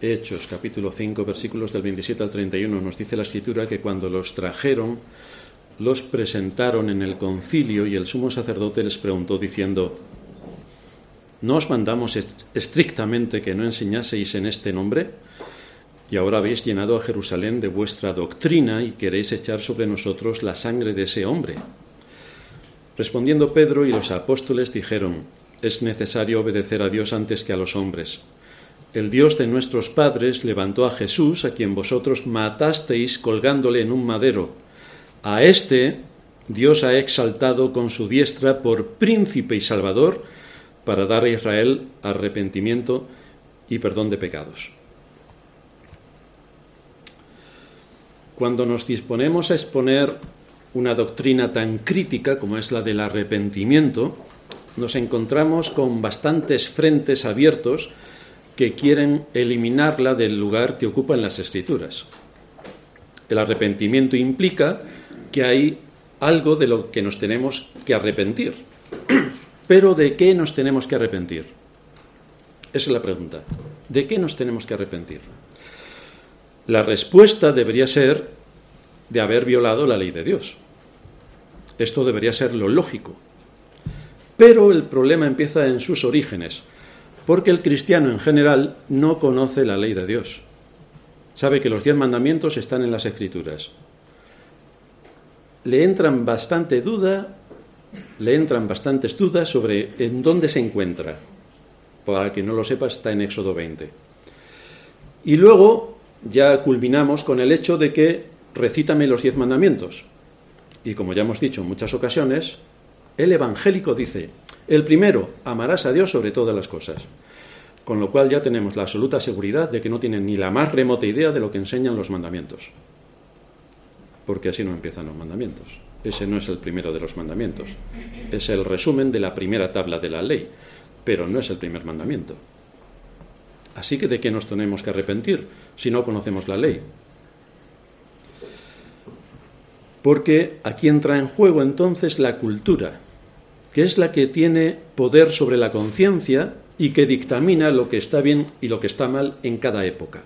Hechos capítulo 5 versículos del 27 al 31 nos dice la escritura que cuando los trajeron los presentaron en el concilio y el sumo sacerdote les preguntó diciendo, ¿no os mandamos estrictamente que no enseñaseis en este nombre? Y ahora habéis llenado a Jerusalén de vuestra doctrina y queréis echar sobre nosotros la sangre de ese hombre. Respondiendo Pedro y los apóstoles dijeron, es necesario obedecer a Dios antes que a los hombres el Dios de nuestros padres levantó a Jesús, a quien vosotros matasteis colgándole en un madero. A éste Dios ha exaltado con su diestra por príncipe y salvador para dar a Israel arrepentimiento y perdón de pecados. Cuando nos disponemos a exponer una doctrina tan crítica como es la del arrepentimiento, nos encontramos con bastantes frentes abiertos que quieren eliminarla del lugar que ocupa en las escrituras. El arrepentimiento implica que hay algo de lo que nos tenemos que arrepentir. Pero ¿de qué nos tenemos que arrepentir? Esa es la pregunta. ¿De qué nos tenemos que arrepentir? La respuesta debería ser de haber violado la ley de Dios. Esto debería ser lo lógico. Pero el problema empieza en sus orígenes porque el cristiano en general no conoce la ley de Dios. Sabe que los diez mandamientos están en las escrituras. Le entran bastante duda, le entran bastantes dudas sobre en dónde se encuentra. Para que no lo sepa, está en Éxodo 20. Y luego ya culminamos con el hecho de que recítame los diez mandamientos. Y como ya hemos dicho en muchas ocasiones, el evangélico dice, el primero, amarás a Dios sobre todas las cosas. Con lo cual ya tenemos la absoluta seguridad de que no tienen ni la más remota idea de lo que enseñan los mandamientos. Porque así no empiezan los mandamientos. Ese no es el primero de los mandamientos. Es el resumen de la primera tabla de la ley, pero no es el primer mandamiento. Así que de qué nos tenemos que arrepentir si no conocemos la ley. Porque aquí entra en juego entonces la cultura, que es la que tiene poder sobre la conciencia y que dictamina lo que está bien y lo que está mal en cada época.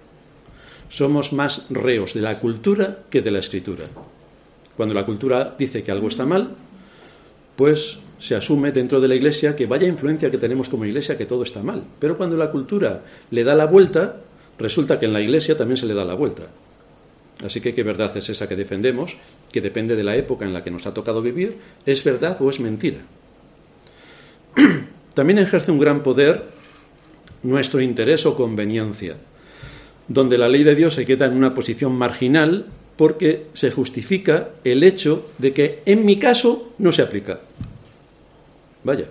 Somos más reos de la cultura que de la escritura. Cuando la cultura dice que algo está mal, pues se asume dentro de la iglesia que vaya influencia que tenemos como iglesia que todo está mal. Pero cuando la cultura le da la vuelta, resulta que en la iglesia también se le da la vuelta. Así que qué verdad es esa que defendemos, que depende de la época en la que nos ha tocado vivir, es verdad o es mentira. También ejerce un gran poder nuestro interés o conveniencia, donde la ley de Dios se queda en una posición marginal porque se justifica el hecho de que en mi caso no se aplica. Vaya.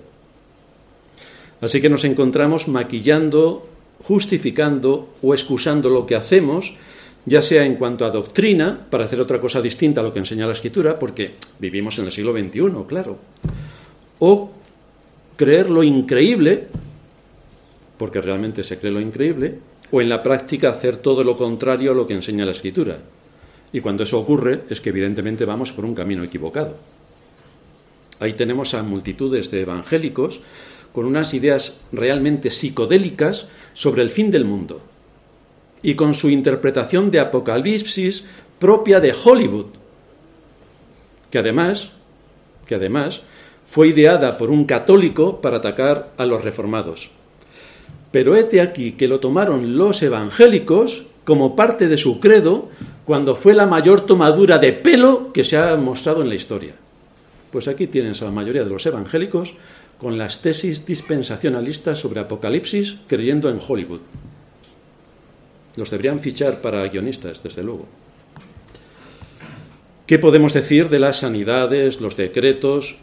Así que nos encontramos maquillando, justificando o excusando lo que hacemos, ya sea en cuanto a doctrina, para hacer otra cosa distinta a lo que enseña la Escritura, porque vivimos en el siglo XXI, claro, o creer lo increíble, porque realmente se cree lo increíble, o en la práctica hacer todo lo contrario a lo que enseña la escritura. Y cuando eso ocurre es que evidentemente vamos por un camino equivocado. Ahí tenemos a multitudes de evangélicos con unas ideas realmente psicodélicas sobre el fin del mundo y con su interpretación de Apocalipsis propia de Hollywood, que además, que además fue ideada por un católico para atacar a los reformados. Pero hete aquí que lo tomaron los evangélicos como parte de su credo cuando fue la mayor tomadura de pelo que se ha mostrado en la historia. Pues aquí tienes a la mayoría de los evangélicos con las tesis dispensacionalistas sobre Apocalipsis creyendo en Hollywood. Los deberían fichar para guionistas, desde luego. ¿Qué podemos decir de las sanidades, los decretos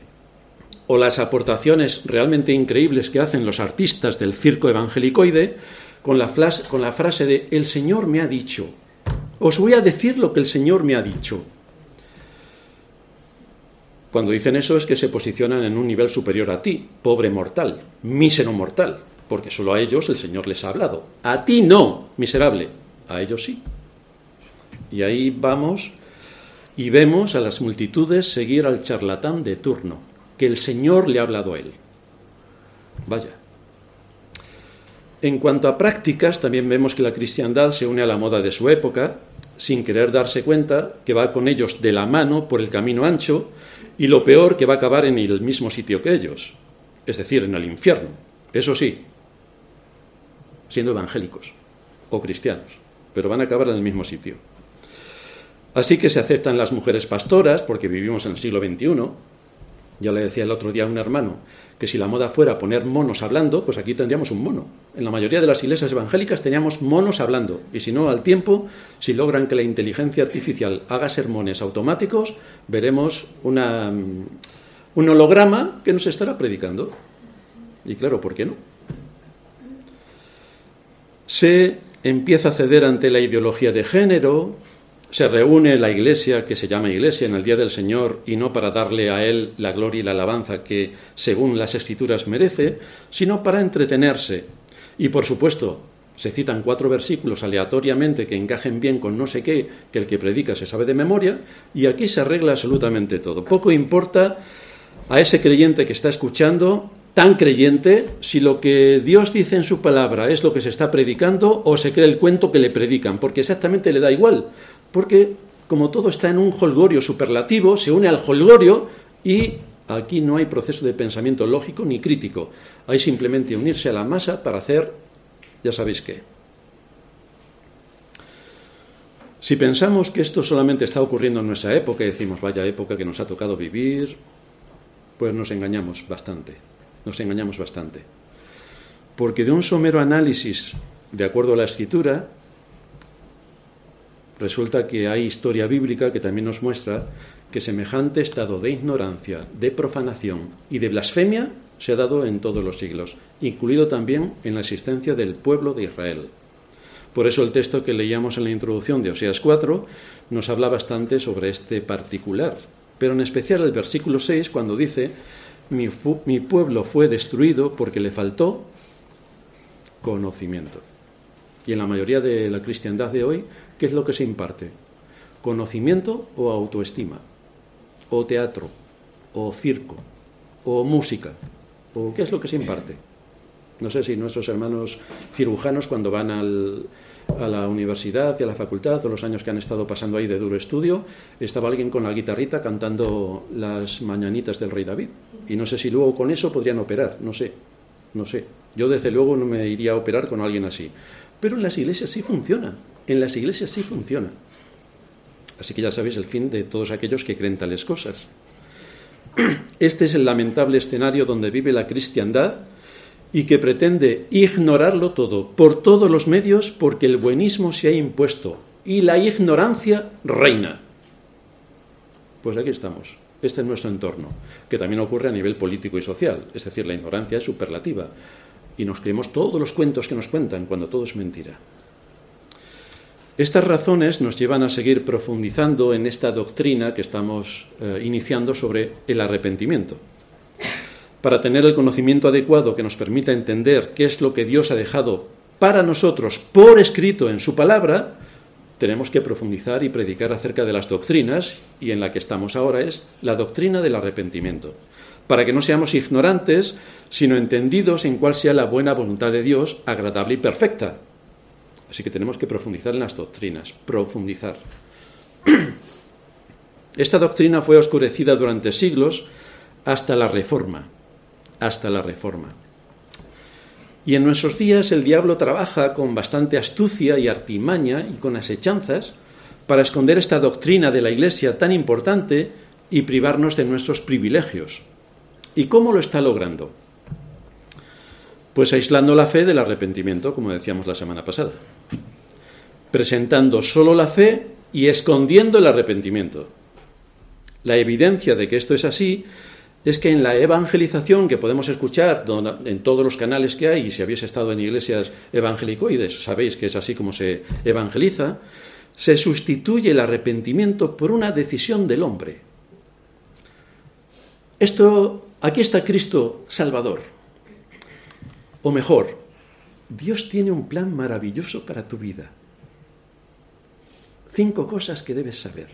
o las aportaciones realmente increíbles que hacen los artistas del circo evangelicoide con la, frase de El Señor me ha dicho. Os voy a decir lo que el Señor me ha dicho. Cuando dicen eso es que se posicionan en un nivel superior a ti, pobre mortal, mísero mortal, porque solo a ellos el Señor les ha hablado. A ti no, miserable, a ellos sí. Y ahí vamos y vemos a las multitudes seguir al charlatán de turno que el Señor le ha hablado a él. Vaya. En cuanto a prácticas, también vemos que la cristiandad se une a la moda de su época, sin querer darse cuenta que va con ellos de la mano por el camino ancho y lo peor que va a acabar en el mismo sitio que ellos, es decir, en el infierno. Eso sí, siendo evangélicos o cristianos, pero van a acabar en el mismo sitio. Así que se aceptan las mujeres pastoras, porque vivimos en el siglo XXI. Ya le decía el otro día a un hermano, que si la moda fuera poner monos hablando, pues aquí tendríamos un mono. En la mayoría de las iglesias evangélicas teníamos monos hablando, y si no, al tiempo, si logran que la inteligencia artificial haga sermones automáticos, veremos una, un holograma que nos estará predicando. Y claro, ¿por qué no? Se empieza a ceder ante la ideología de género, se reúne la iglesia, que se llama iglesia, en el día del Señor, y no para darle a Él la gloria y la alabanza que, según las escrituras, merece, sino para entretenerse. Y, por supuesto, se citan cuatro versículos aleatoriamente que encajen bien con no sé qué, que el que predica se sabe de memoria, y aquí se arregla absolutamente todo. Poco importa a ese creyente que está escuchando, tan creyente, si lo que Dios dice en su palabra es lo que se está predicando o se cree el cuento que le predican, porque exactamente le da igual, porque como todo está en un holgorio superlativo, se une al holgorio y aquí no hay proceso de pensamiento lógico ni crítico. Hay simplemente unirse a la masa para hacer, ya sabéis qué. Si pensamos que esto solamente está ocurriendo en nuestra época y decimos, vaya época que nos ha tocado vivir, pues nos engañamos bastante, nos engañamos bastante. Porque de un somero análisis, de acuerdo a la escritura, resulta que hay historia bíblica que también nos muestra que semejante estado de ignorancia, de profanación y de blasfemia se ha dado en todos los siglos, incluido también en la existencia del pueblo de Israel. Por eso el texto que leíamos en la introducción de Oseas 4 nos habla bastante sobre este particular, pero en especial el versículo 6 cuando dice, mi, mi pueblo fue destruido porque le faltó conocimiento. Y en la mayoría de la cristiandad de hoy ¿Qué es lo que se imparte? ¿Conocimiento o autoestima? ¿O teatro? ¿O circo? ¿O música? ¿O qué es lo que se imparte? No sé si nuestros hermanos cirujanos cuando van a la universidad y a la facultad o los años que han estado pasando ahí de duro estudio, estaba alguien con la guitarrita cantando las mañanitas del rey David. Y no sé si luego con eso podrían operar, no sé, no sé. Yo desde luego no me iría a operar con alguien así. Pero en las iglesias sí funciona. En las iglesias sí funciona. Así que ya sabéis el fin de todos aquellos que creen tales cosas. Este es el lamentable escenario donde vive la cristiandad y que pretende ignorarlo todo por todos los medios porque el buenismo se ha impuesto y la ignorancia reina. Pues aquí estamos. Este es nuestro entorno, que también ocurre a nivel político y social, es decir, la ignorancia es superlativa y nos creemos todos los cuentos que nos cuentan cuando todo es mentira. Estas razones nos llevan a seguir profundizando en esta doctrina que estamos eh, iniciando sobre el arrepentimiento. Para tener el conocimiento adecuado que nos permita entender qué es lo que Dios ha dejado para nosotros por escrito en su palabra, tenemos que profundizar y predicar acerca de las doctrinas, y en la que estamos ahora es la doctrina del arrepentimiento, para que no seamos ignorantes, sino entendidos en cuál sea la buena voluntad de Dios, agradable y perfecta, Así que tenemos que profundizar en las doctrinas, profundizar. Esta doctrina fue oscurecida durante siglos hasta la Reforma, hasta la Reforma. Y en nuestros días el diablo trabaja con bastante astucia y artimaña y con asechanzas para esconder esta doctrina de la Iglesia tan importante y privarnos de nuestros privilegios. ¿Y cómo lo está logrando? Pues aislando la fe del arrepentimiento, como decíamos la semana pasada presentando solo la fe y escondiendo el arrepentimiento. La evidencia de que esto es así es que en la evangelización que podemos escuchar en todos los canales que hay, y si habéis estado en iglesias evangelicoides, sabéis que es así como se evangeliza, se sustituye el arrepentimiento por una decisión del hombre. Esto, aquí está Cristo Salvador. O mejor, Dios tiene un plan maravilloso para tu vida cinco cosas que debes saber.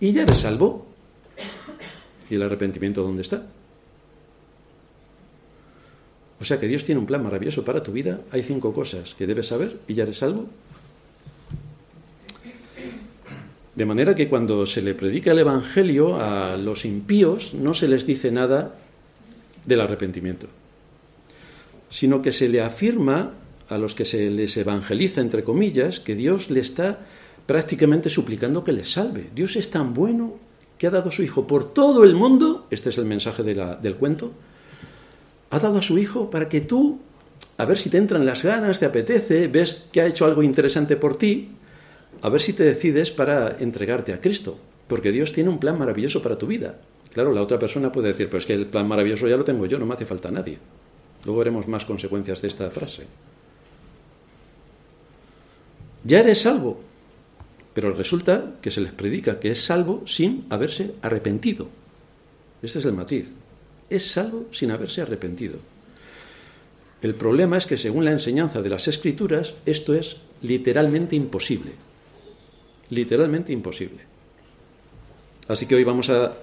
Y ya eres salvo. ¿Y el arrepentimiento dónde está? O sea que Dios tiene un plan maravilloso para tu vida. Hay cinco cosas que debes saber y ya eres salvo. De manera que cuando se le predica el Evangelio a los impíos no se les dice nada del arrepentimiento, sino que se le afirma a los que se les evangeliza, entre comillas, que Dios le está prácticamente suplicando que les salve. Dios es tan bueno que ha dado a su Hijo por todo el mundo, este es el mensaje del cuento, ha dado a su Hijo para que tú, a ver si te entran las ganas, te apetece, ves que ha hecho algo interesante por ti, a ver si te decides para entregarte a Cristo, porque Dios tiene un plan maravilloso para tu vida. Claro, la otra persona puede decir, pues que el plan maravilloso ya lo tengo yo, no me hace falta nadie. Luego veremos más consecuencias de esta frase. Ya eres salvo, pero resulta que se les predica que es salvo sin haberse arrepentido. Este es el matiz es salvo sin haberse arrepentido. El problema es que según la enseñanza de las escrituras, esto es literalmente imposible. Literalmente imposible. Así que hoy vamos a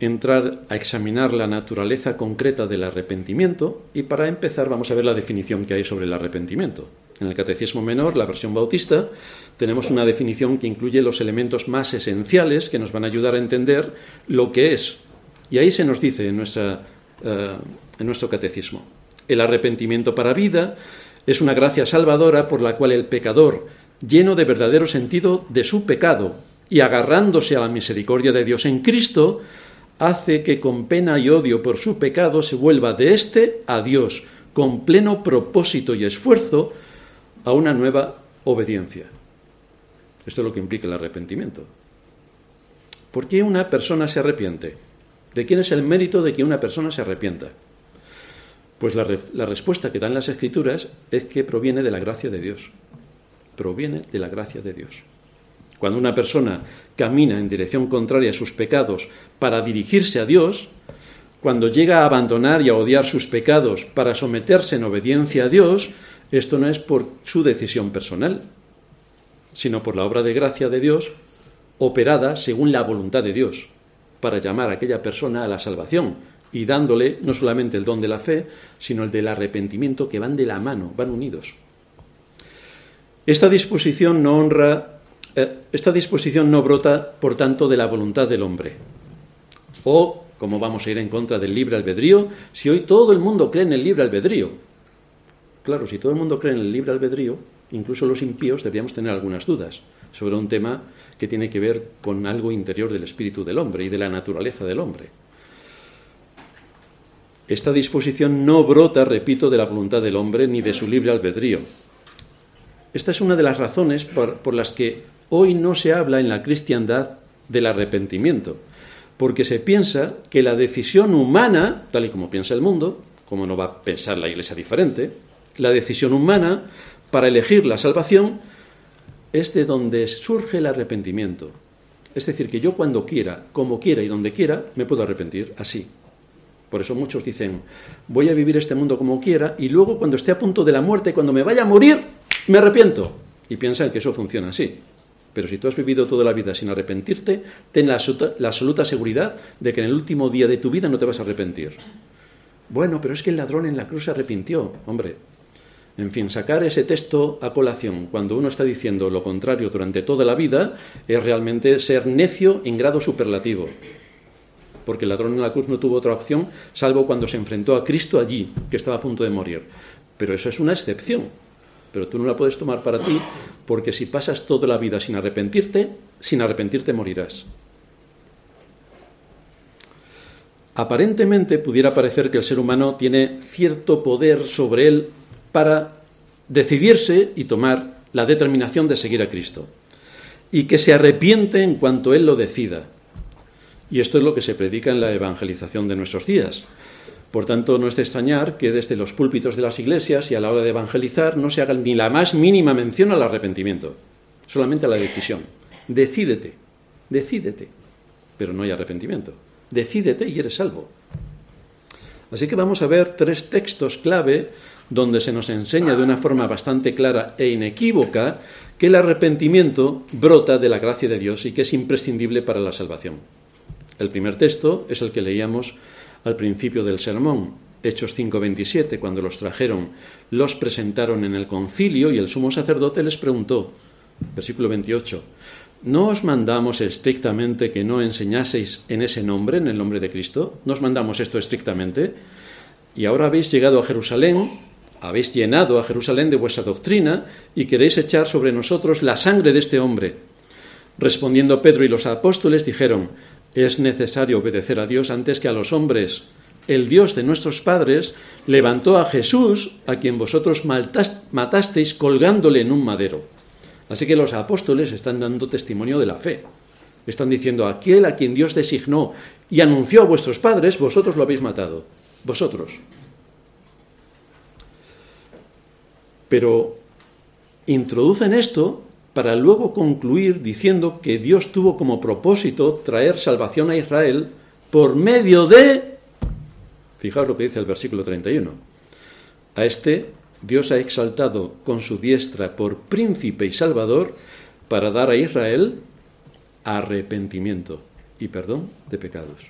entrar a examinar la naturaleza concreta del arrepentimiento y para empezar vamos a ver la definición que hay sobre el arrepentimiento. En el Catecismo Menor, la versión bautista, tenemos una definición que incluye los elementos más esenciales que nos van a ayudar a entender lo que es. Y ahí se nos dice en, eh, en nuestro catecismo, el arrepentimiento para vida es una gracia salvadora por la cual el pecador, lleno de verdadero sentido de su pecado y agarrándose a la misericordia de Dios en Cristo, hace que con pena y odio por su pecado se vuelva de éste a Dios, con pleno propósito y esfuerzo, a una nueva obediencia. Esto es lo que implica el arrepentimiento. ¿Por qué una persona se arrepiente? ¿De quién es el mérito de que una persona se arrepienta? Pues la, la, respuesta que dan las escrituras es que proviene de la gracia de Dios. Proviene de la gracia de Dios. Cuando una persona camina en dirección contraria a sus pecados para dirigirse a Dios, cuando llega a abandonar y a odiar sus pecados para someterse en obediencia a Dios, esto no es por su decisión personal, sino por la obra de gracia de Dios operada según la voluntad de Dios para llamar a aquella persona a la salvación y dándole no solamente el don de la fe, sino el del arrepentimiento que van de la mano, van unidos. Esta disposición no honra, eh, esta disposición no brota, por tanto, de la voluntad del hombre. O, como vamos a ir en contra del libre albedrío, si hoy todo el mundo cree en el libre albedrío. Claro, si todo el mundo cree en el libre albedrío, incluso los impíos deberíamos tener algunas dudas sobre un tema que tiene que ver con algo interior del espíritu del hombre y de la naturaleza del hombre. Esta disposición no brota, repito, de la voluntad del hombre ni de su libre albedrío. Esta es una de las razones por, las que hoy no se habla en la cristiandad del arrepentimiento, porque se piensa que la decisión humana, tal y como piensa el mundo, como no va a pensar la Iglesia diferente, la decisión humana para elegir la salvación es de donde surge el arrepentimiento. Es decir, que yo cuando quiera, como quiera y donde quiera, me puedo arrepentir así. Por eso muchos dicen, voy a vivir este mundo como quiera y luego cuando esté a punto de la muerte, cuando me vaya a morir, me arrepiento. Y piensan que eso funciona así. Pero si tú has vivido toda la vida sin arrepentirte, ten la, la absoluta seguridad de que en el último día de tu vida no te vas a arrepentir. Bueno, pero es que el ladrón en la cruz se arrepintió. Hombre, en fin, sacar ese texto a colación cuando uno está diciendo lo contrario durante toda la vida es realmente ser necio en grado superlativo. Porque el ladrón en la cruz no tuvo otra opción salvo cuando se enfrentó a Cristo allí, que estaba a punto de morir. Pero eso es una excepción. Pero tú no la puedes tomar para ti porque si pasas toda la vida sin arrepentirte, sin arrepentirte morirás. Aparentemente pudiera parecer que el ser humano tiene cierto poder sobre él para decidirse y tomar la determinación de seguir a Cristo. Y que se arrepiente en cuanto Él lo decida. Y esto es lo que se predica en la evangelización de nuestros días. Por tanto, no es de extrañar que desde los púlpitos de las iglesias y a la hora de evangelizar no se haga ni la más mínima mención al arrepentimiento, solamente a la decisión. Decídete, decídete, pero no hay arrepentimiento. Decídete y eres salvo. Así que vamos a ver tres textos clave donde se nos enseña de una forma bastante clara e inequívoca que el arrepentimiento brota de la gracia de Dios y que es imprescindible para la salvación. El primer texto es el que leíamos al principio del sermón, Hechos 5:27, cuando los trajeron, los presentaron en el concilio y el sumo sacerdote les preguntó, versículo 28, ¿no os mandamos estrictamente que no enseñaseis en ese nombre, en el nombre de Cristo? ¿No os mandamos esto estrictamente? Y ahora habéis llegado a Jerusalén, habéis llenado a Jerusalén de vuestra doctrina y queréis echar sobre nosotros la sangre de este hombre. Respondiendo Pedro y los apóstoles dijeron, es necesario obedecer a Dios antes que a los hombres el Dios de nuestros padres levantó a Jesús, a quien vosotros matasteis colgándole en un madero. Así que los apóstoles están dando testimonio de la fe. Están diciendo, aquel a quien Dios designó y anunció a vuestros padres, vosotros lo habéis matado. Vosotros. Pero introducen esto para luego concluir diciendo que Dios tuvo como propósito traer salvación a Israel por medio de Fijaos lo que dice el versículo 31. A este Dios ha exaltado con su diestra por príncipe y salvador para dar a Israel arrepentimiento y perdón de pecados.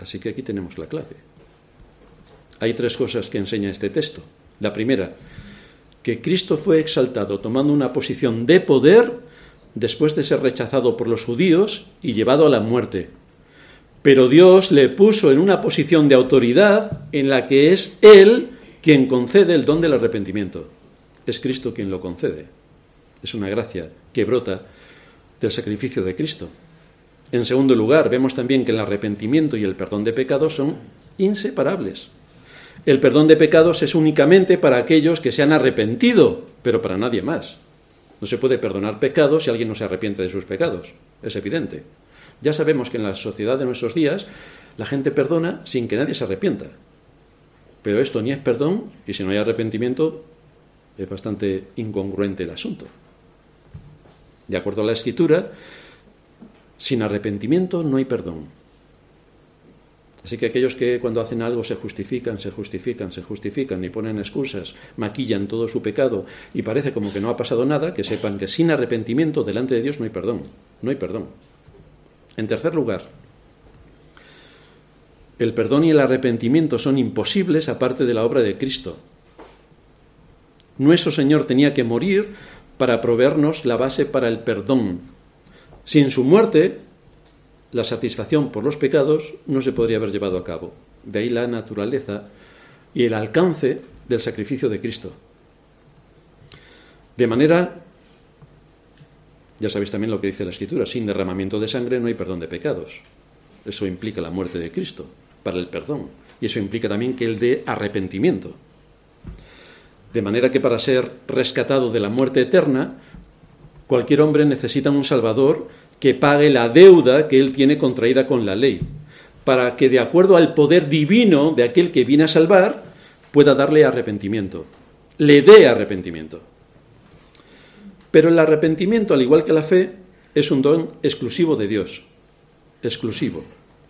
Así que aquí tenemos la clave. Hay tres cosas que enseña este texto. La primera, que Cristo fue exaltado tomando una posición de poder después de ser rechazado por los judíos y llevado a la muerte pero Dios le puso en una posición de autoridad en la que es Él quien concede el don del arrepentimiento. Es Cristo quien lo concede. Es una gracia que brota del sacrificio de Cristo. En segundo lugar, vemos también que el arrepentimiento y el perdón de pecados son inseparables. El perdón de pecados es únicamente para aquellos que se han arrepentido, pero para nadie más. No se puede perdonar pecados si alguien no se arrepiente de sus pecados. Es evidente. Ya sabemos que en la sociedad de nuestros días la gente perdona sin que nadie se arrepienta. Pero esto ni es perdón y si no hay arrepentimiento es bastante incongruente el asunto. De acuerdo a la escritura, sin arrepentimiento no hay perdón. Así que aquellos que cuando hacen algo se justifican, se justifican, se justifican y ponen excusas, maquillan todo su pecado y parece como que no ha pasado nada, que sepan que sin arrepentimiento delante de Dios no hay perdón. No hay perdón. En tercer lugar, el perdón y el arrepentimiento son imposibles aparte de la obra de Cristo. Nuestro Señor tenía que morir para proveernos la base para el perdón. Sin su muerte, la satisfacción por los pecados no se podría haber llevado a cabo. De ahí la naturaleza y el alcance del sacrificio de Cristo. De manera ya sabéis también lo que dice la Escritura, sin derramamiento de sangre no hay perdón de pecados. Eso implica la muerte de Cristo para el perdón. Y eso implica también que el de arrepentimiento. De manera que para ser rescatado de la muerte eterna, cualquier hombre necesita un Salvador que pague la deuda que él tiene contraída con la ley, para que de acuerdo al poder divino de aquel que viene a salvar, pueda darle arrepentimiento, le dé arrepentimiento. Pero el arrepentimiento, al igual que la fe, es un don exclusivo de Dios. Exclusivo.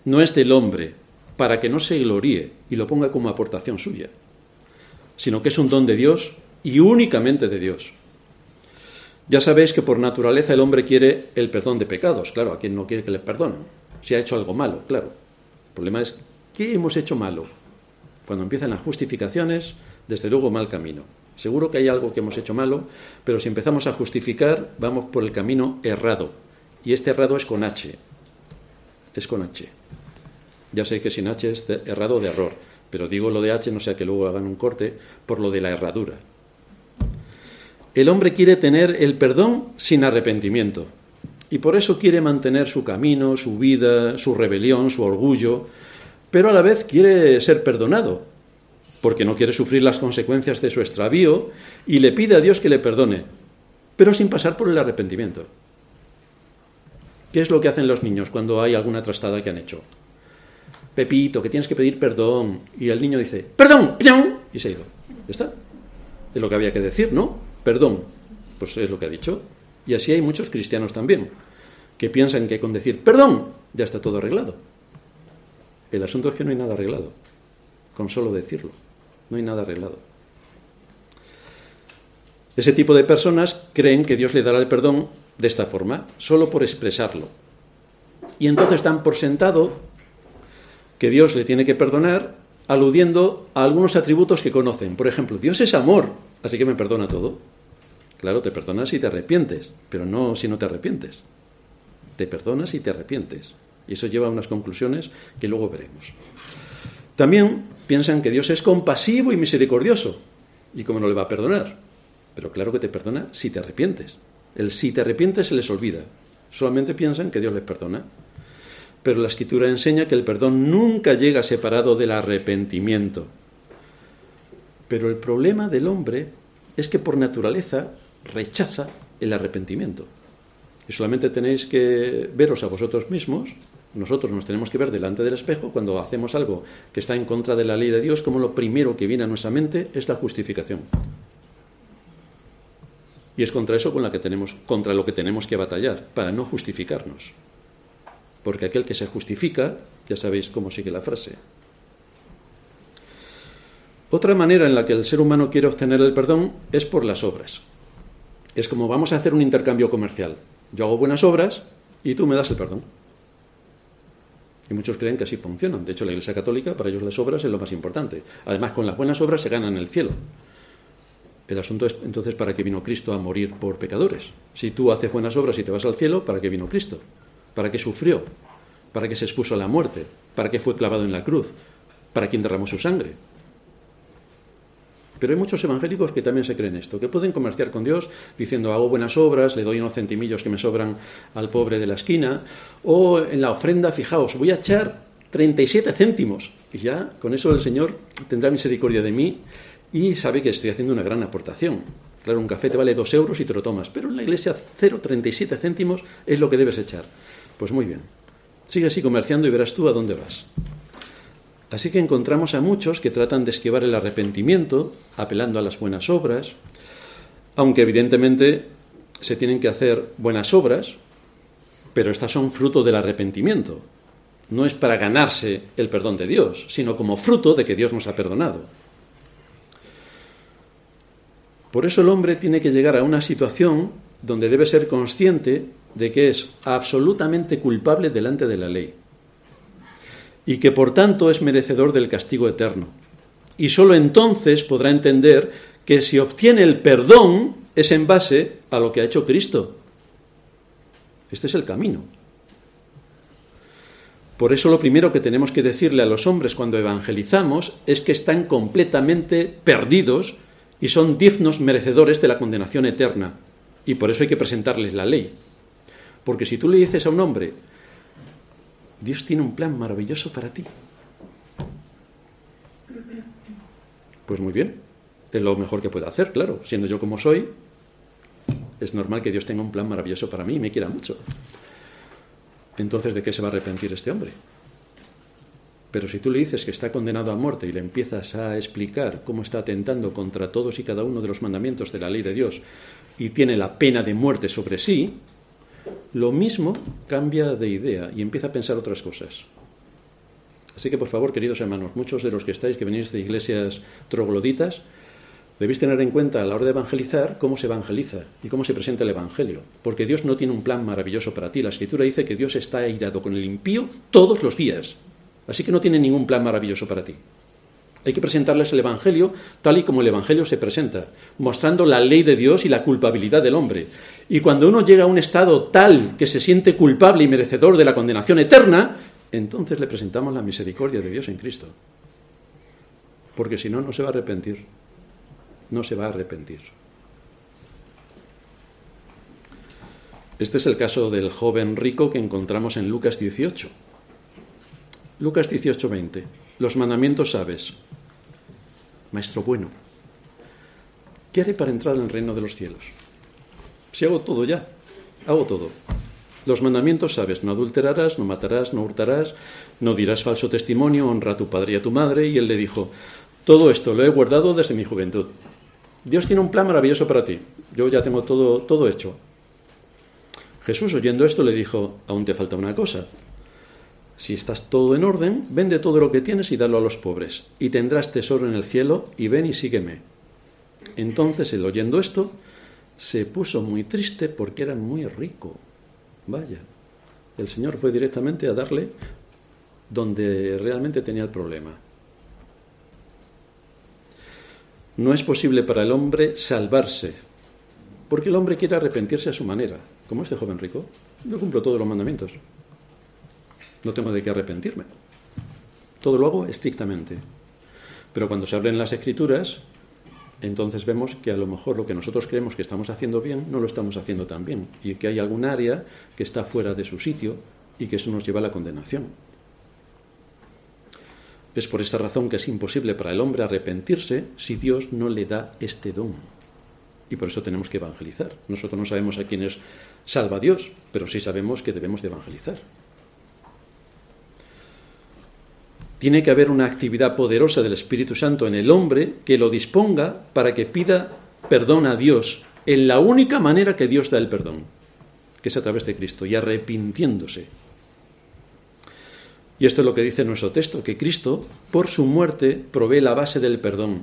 No es del hombre, para que no se gloríe y lo ponga como aportación suya, sino que es un don de Dios y únicamente de Dios. Ya sabéis que por naturaleza el hombre quiere el perdón de pecados, claro, a quien no quiere que le perdonen. Si ha hecho algo malo, claro. El problema es, ¿qué hemos hecho malo? Cuando empiezan las justificaciones, desde luego mal camino. Seguro que hay algo que hemos hecho malo, pero si empezamos a justificar, vamos por el camino errado. Y este errado es con H. Es con H. Ya sé que sin H es errado de error, pero digo lo de H no sea que luego hagan un corte por lo de la erradura. El hombre quiere tener el perdón sin arrepentimiento y por eso quiere mantener su camino, su vida, su rebelión, su orgullo, pero a la vez quiere ser perdonado porque no quiere sufrir las consecuencias de su extravío y le pide a Dios que le perdone, pero sin pasar por el arrepentimiento. ¿Qué es lo que hacen los niños cuando hay alguna trastada que han hecho? Pepito, que tienes que pedir perdón. Y el niño dice, perdón, ¡pion! y se ha ido. ¿Ya está? Es lo que había que decir, ¿no? Perdón. Pues es lo que ha dicho. Y así hay muchos cristianos también, que piensan que con decir perdón ya está todo arreglado. El asunto es que no hay nada arreglado, con solo decirlo. No hay nada arreglado. Ese tipo de personas creen que Dios le dará el perdón de esta forma, solo por expresarlo. Y entonces dan por sentado que Dios le tiene que perdonar aludiendo a algunos atributos que conocen. Por ejemplo, Dios es amor, así que me perdona todo. Claro, te perdonas si te arrepientes, pero no si no te arrepientes. Te perdonas y te arrepientes. Y eso lleva a unas conclusiones que luego veremos. También piensan que Dios es compasivo y misericordioso. ¿Y cómo no le va a perdonar? Pero claro que te perdona si te arrepientes. El si te arrepientes se les olvida. Solamente piensan que Dios les perdona. Pero la escritura enseña que el perdón nunca llega separado del arrepentimiento. Pero el problema del hombre es que por naturaleza rechaza el arrepentimiento. Y solamente tenéis que veros a vosotros mismos, nosotros nos tenemos que ver delante del espejo cuando hacemos algo que está en contra de la ley de Dios, como lo primero que viene a nuestra mente es la justificación. Y es contra eso con la que tenemos, contra lo que tenemos que batallar, para no justificarnos. Porque aquel que se justifica, ya sabéis cómo sigue la frase. Otra manera en la que el ser humano quiere obtener el perdón es por las obras. Es como vamos a hacer un intercambio comercial. Yo hago buenas obras y tú me das el perdón. Y muchos creen que así funcionan. De hecho, la Iglesia Católica, para ellos las obras es lo más importante. Además, con las buenas obras se ganan el cielo. El asunto es entonces para qué vino Cristo a morir por pecadores. Si tú haces buenas obras y te vas al cielo, ¿para qué vino Cristo? ¿Para qué sufrió? ¿Para qué se expuso a la muerte? ¿Para qué fue clavado en la cruz? ¿Para quién derramó su sangre? Pero hay muchos evangélicos que también se creen esto, que pueden comerciar con Dios diciendo hago buenas obras, le doy unos centimillos que me sobran al pobre de la esquina, o en la ofrenda, fijaos, voy a echar 37 céntimos, y ya con eso el Señor tendrá misericordia de mí y sabe que estoy haciendo una gran aportación. Claro, un café te vale dos euros y te lo tomas, pero en la iglesia 0,37 céntimos es lo que debes echar. Pues muy bien. Sigue así comerciando y verás tú a dónde vas. Así que encontramos a muchos que tratan de esquivar el arrepentimiento, apelando a las buenas obras, aunque evidentemente se tienen que hacer buenas obras, pero estas son fruto del arrepentimiento. No es para ganarse el perdón de Dios, sino como fruto de que Dios nos ha perdonado. Por eso el hombre tiene que llegar a una situación donde debe ser consciente de que es absolutamente culpable delante de la ley y que por tanto es merecedor del castigo eterno. Y sólo entonces podrá entender que si obtiene el perdón es en base a lo que ha hecho Cristo. Este es el camino. Por eso lo primero que tenemos que decirle a los hombres cuando evangelizamos es que están completamente perdidos y son dignos merecedores de la condenación eterna. Y por eso hay que presentarles la ley. Porque si tú le dices a un hombre, Dios tiene un plan maravilloso para ti. Pues muy bien, es lo mejor que puedo hacer, claro. Siendo yo como soy, es normal que Dios tenga un plan maravilloso para mí y me quiera mucho. Entonces, ¿de qué se va a arrepentir este hombre? Pero si tú le dices que está condenado a muerte y le empiezas a explicar cómo está atentando contra todos y cada uno de los mandamientos de la ley de Dios y tiene la pena de muerte sobre sí, lo mismo cambia de idea y empieza a pensar otras cosas. Así que, por favor, queridos hermanos, muchos de los que estáis, que venís de iglesias trogloditas, debéis tener en cuenta a la hora de evangelizar cómo se evangeliza y cómo se presenta el Evangelio. Porque Dios no tiene un plan maravilloso para ti. La Escritura dice que Dios está airado con el impío todos los días. Así que no tiene ningún plan maravilloso para ti. Hay que presentarles el Evangelio tal y como el Evangelio se presenta, mostrando la ley de Dios y la culpabilidad del hombre. Y cuando uno llega a un estado tal que se siente culpable y merecedor de la condenación eterna, entonces le presentamos la misericordia de Dios en Cristo. Porque si no, no se va a arrepentir. No se va a arrepentir. Este es el caso del joven rico que encontramos en Lucas 18. Lucas 18, 20. Los mandamientos sabes. Maestro bueno, ¿qué haré para entrar en el reino de los cielos? Si hago todo ya, hago todo. Los mandamientos sabes, no adulterarás, no matarás, no hurtarás, no dirás falso testimonio, honra a tu padre y a tu madre. Y él le dijo, todo esto lo he guardado desde mi juventud. Dios tiene un plan maravilloso para ti. Yo ya tengo todo, todo hecho. Jesús oyendo esto le dijo, aún te falta una cosa. Si estás todo en orden, vende todo lo que tienes y dalo a los pobres, y tendrás tesoro en el cielo, y ven y sígueme. Entonces él oyendo esto, se puso muy triste porque era muy rico. Vaya, el Señor fue directamente a darle donde realmente tenía el problema. No es posible para el hombre salvarse, porque el hombre quiere arrepentirse a su manera, como este joven rico. Yo cumplo todos los mandamientos. No tengo de qué arrepentirme. Todo lo hago estrictamente. Pero cuando se abren las escrituras, entonces vemos que a lo mejor lo que nosotros creemos que estamos haciendo bien no lo estamos haciendo tan bien y que hay algún área que está fuera de su sitio y que eso nos lleva a la condenación. Es por esta razón que es imposible para el hombre arrepentirse si Dios no le da este don. Y por eso tenemos que evangelizar. Nosotros no sabemos a quién es salva Dios, pero sí sabemos que debemos de evangelizar. Tiene que haber una actividad poderosa del Espíritu Santo en el hombre que lo disponga para que pida perdón a Dios en la única manera que Dios da el perdón, que es a través de Cristo, y arrepintiéndose. Y esto es lo que dice nuestro texto, que Cristo, por su muerte, provee la base del perdón,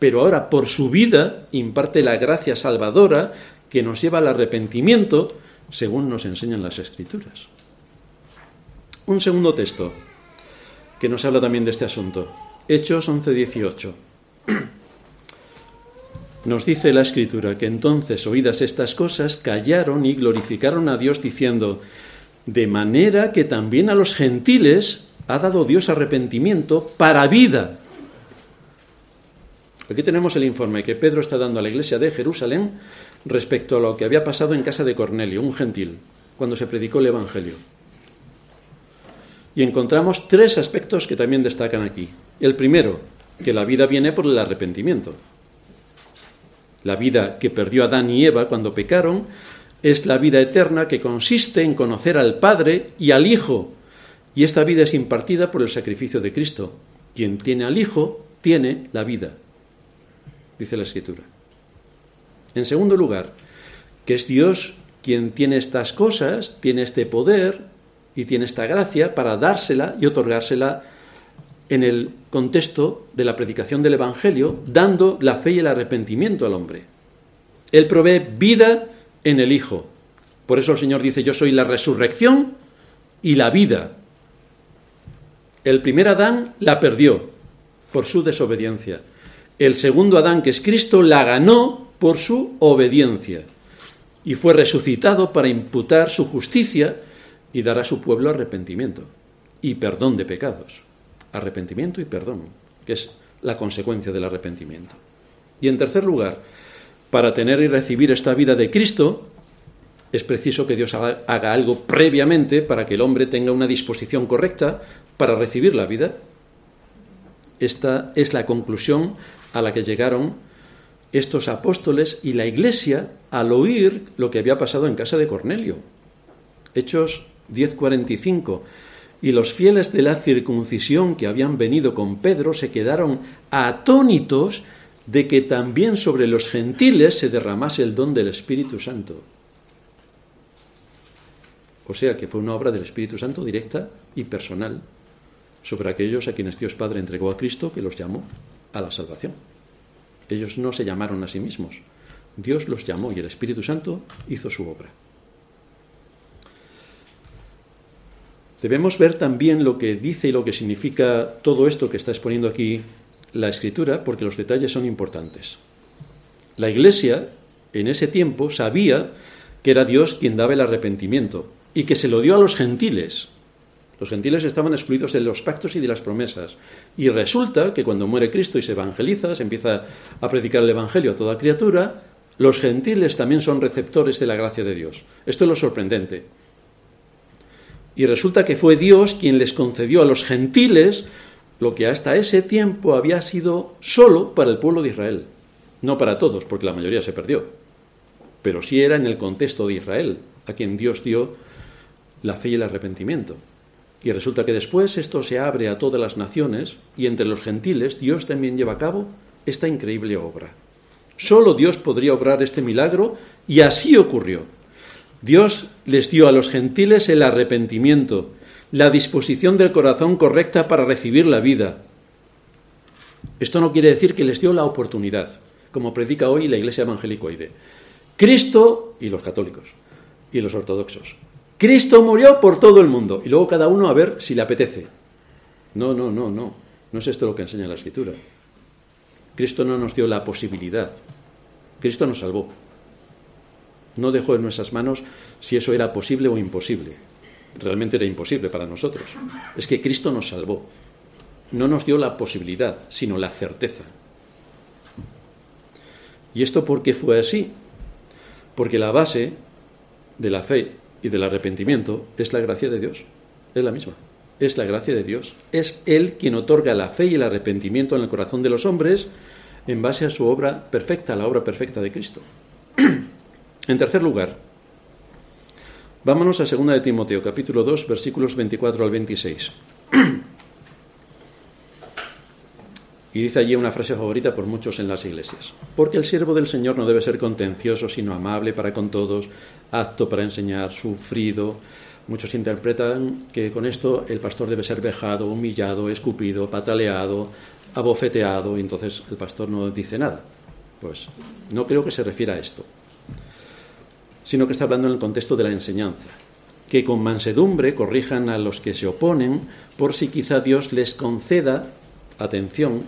pero ahora por su vida imparte la gracia salvadora que nos lleva al arrepentimiento, según nos enseñan las Escrituras. Un segundo texto que nos habla también de este asunto. Hechos 11:18. Nos dice la Escritura que entonces, oídas estas cosas, callaron y glorificaron a Dios diciendo, de manera que también a los gentiles ha dado Dios arrepentimiento para vida. Aquí tenemos el informe que Pedro está dando a la iglesia de Jerusalén respecto a lo que había pasado en casa de Cornelio, un gentil, cuando se predicó el Evangelio. Y encontramos tres aspectos que también destacan aquí. El primero, que la vida viene por el arrepentimiento. La vida que perdió Adán y Eva cuando pecaron es la vida eterna que consiste en conocer al Padre y al Hijo. Y esta vida es impartida por el sacrificio de Cristo. Quien tiene al Hijo tiene la vida, dice la Escritura. En segundo lugar, que es Dios quien tiene estas cosas, tiene este poder y tiene esta gracia para dársela y otorgársela en el contexto de la predicación del Evangelio, dando la fe y el arrepentimiento al hombre. Él provee vida en el Hijo. Por eso el Señor dice, yo soy la resurrección y la vida. El primer Adán la perdió por su desobediencia. El segundo Adán, que es Cristo, la ganó por su obediencia. Y fue resucitado para imputar su justicia y dar a su pueblo arrepentimiento y perdón de pecados. Arrepentimiento y perdón, que es la consecuencia del arrepentimiento. Y en tercer lugar, para tener y recibir esta vida de Cristo, es preciso que Dios haga, algo previamente para que el hombre tenga una disposición correcta para recibir la vida. Esta es la conclusión a la que llegaron estos apóstoles y la iglesia al oír lo que había pasado en casa de Cornelio. Hechos 10:45. Y los fieles de la circuncisión que habían venido con Pedro se quedaron atónitos de que también sobre los gentiles se derramase el don del Espíritu Santo. O sea que fue una obra del Espíritu Santo directa y personal sobre aquellos a quienes Dios Padre entregó a Cristo que los llamó a la salvación. Ellos no se llamaron a sí mismos. Dios los llamó y el Espíritu Santo hizo su obra. Debemos ver también lo que dice y lo que significa todo esto que está exponiendo aquí la escritura porque los detalles son importantes. La iglesia en ese tiempo sabía que era Dios quien daba el arrepentimiento y que se lo dio a los gentiles. Los gentiles estaban excluidos de los pactos y de las promesas. Y resulta que cuando muere Cristo y se evangeliza, se empieza a predicar el Evangelio a toda criatura, los gentiles también son receptores de la gracia de Dios. Esto es lo sorprendente. Y resulta que fue Dios quien les concedió a los gentiles lo que hasta ese tiempo había sido solo para el pueblo de Israel. No para todos, porque la mayoría se perdió. Pero sí era en el contexto de Israel, a quien Dios dio la fe y el arrepentimiento. Y resulta que después esto se abre a todas las naciones y entre los gentiles Dios también lleva a cabo esta increíble obra. Solo Dios podría obrar este milagro y así ocurrió. Dios les dio a los gentiles el arrepentimiento la disposición del corazón correcta para recibir la vida. Esto no quiere decir que les dio la oportunidad, como predica hoy la Iglesia Evangelicoide. Cristo y los católicos y los ortodoxos. Cristo murió por todo el mundo y luego cada uno a ver si le apetece. No, no, no, no. No es esto lo que enseña la Escritura. Cristo no nos dio la posibilidad. Cristo nos salvó. No dejó en nuestras manos si eso era posible o imposible. Realmente era imposible para nosotros. Es que Cristo nos salvó. No nos dio la posibilidad, sino la certeza. ¿Y esto por qué fue así? Porque la base de la fe y del arrepentimiento es la gracia de Dios. Es la misma. Es la gracia de Dios. Es Él quien otorga la fe y el arrepentimiento en el corazón de los hombres en base a su obra perfecta, la obra perfecta de Cristo. En tercer lugar, vámonos a 2 de Timoteo, capítulo 2, versículos 24 al 26. Y dice allí una frase favorita por muchos en las iglesias. Porque el siervo del Señor no debe ser contencioso, sino amable para con todos, apto para enseñar, sufrido. Muchos interpretan que con esto el pastor debe ser vejado, humillado, escupido, pataleado, abofeteado, y entonces el pastor no dice nada. Pues no creo que se refiera a esto, sino que está hablando en el contexto de la enseñanza. Que con mansedumbre corrijan a los que se oponen, por si quizá Dios les conceda, atención,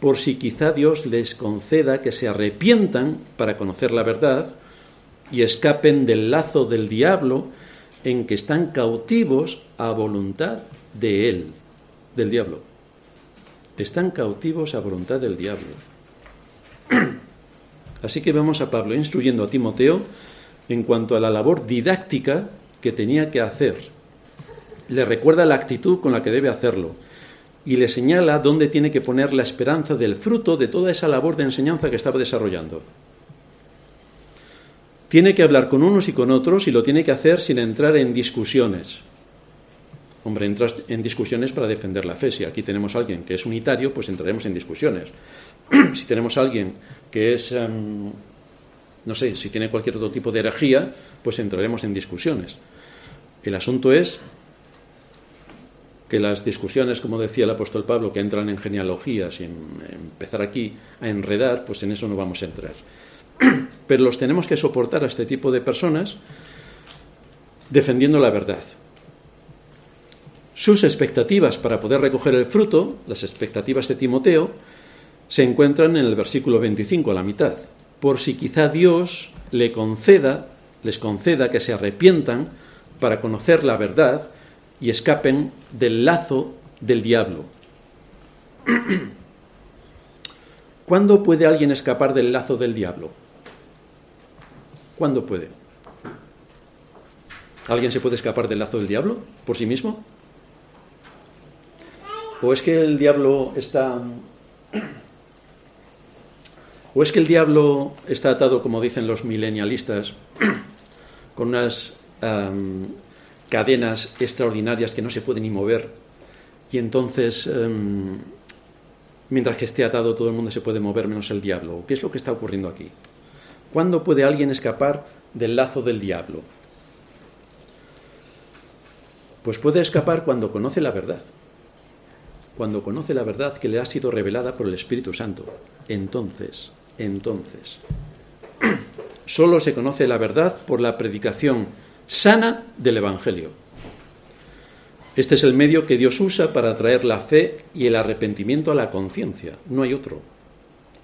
por si quizá Dios les conceda que se arrepientan para conocer la verdad y escapen del lazo del diablo en que están cautivos a voluntad de él, del diablo. Están cautivos a voluntad del diablo. Así que vemos a Pablo instruyendo a Timoteo en cuanto a la labor didáctica que tenía que hacer. Le recuerda la actitud con la que debe hacerlo y le señala dónde tiene que poner la esperanza del fruto de toda esa labor de enseñanza que estaba desarrollando. Tiene que hablar con unos y con otros y lo tiene que hacer sin entrar en discusiones. Hombre, entras en discusiones para defender la fe. Si aquí tenemos a alguien que es unitario, pues entraremos en discusiones. si tenemos a alguien que es, em, no sé, si tiene cualquier otro tipo de herejía, pues entraremos en discusiones. El asunto es que las discusiones, como decía el apóstol Pablo, que entran en genealogías y empezar aquí a enredar, pues en eso no vamos a entrar. Pero los tenemos que soportar a este tipo de personas defendiendo la verdad. Sus expectativas para poder recoger el fruto, las expectativas de Timoteo, se encuentran en el versículo 25, a la mitad. Por si quizá Dios les conceda que se arrepientan para conocer la verdad y escapen del lazo del diablo. ¿Cuándo puede alguien escapar del lazo del diablo? ¿Cuándo puede? ¿Alguien se puede escapar del lazo del diablo por sí mismo? ¿O es que el diablo está... ¿O es que el diablo está atado, como dicen los milenialistas, con unas cadenas extraordinarias que no se pueden ni mover. Y entonces, em, mientras que esté atado, todo el mundo se puede mover menos el diablo. ¿Qué es lo que está ocurriendo aquí? ¿Cuándo puede alguien escapar del lazo del diablo? Pues puede escapar cuando conoce la verdad. Cuando conoce la verdad que le ha sido revelada por el Espíritu Santo. Entonces, entonces. Solo se conoce la verdad por la predicación sana del Evangelio. Este es el medio que Dios usa para traer la fe y el arrepentimiento a la conciencia, no hay otro.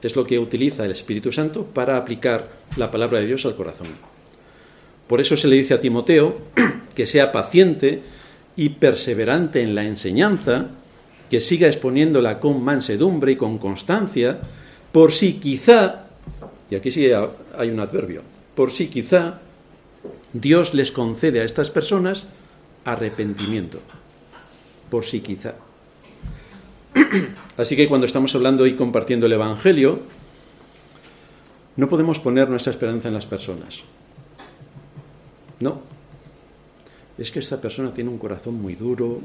Es lo que utiliza el Espíritu Santo para aplicar la palabra de Dios al corazón. Por eso se le dice a Timoteo que sea paciente y perseverante en la enseñanza, que siga exponiéndola con mansedumbre y con constancia, por si quizá, y aquí sí hay un adverbio, por si quizá Dios les concede a estas personas arrepentimiento, por si quizá. Así que cuando estamos hablando y compartiendo el Evangelio, no podemos poner nuestra esperanza en las personas. No. Es que esta persona tiene un corazón muy duro.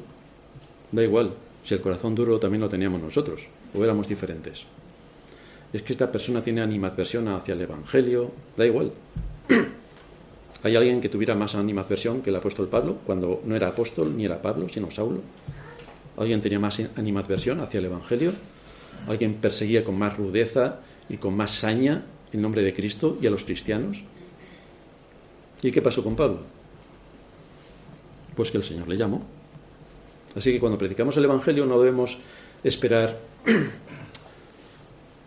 Da igual, si el corazón duro también lo teníamos nosotros, o éramos diferentes. Es que esta persona tiene animadversión hacia el Evangelio. Da igual. ¿Hay alguien que tuviera más animadversión que el apóstol Pablo cuando no era apóstol ni era Pablo, sino Saulo? ¿Alguien tenía más animadversión hacia el Evangelio? ¿Alguien perseguía con más rudeza y con más saña el nombre de Cristo y a los cristianos? ¿Y qué pasó con Pablo? Pues que el Señor le llamó. Así que cuando predicamos el Evangelio no debemos esperar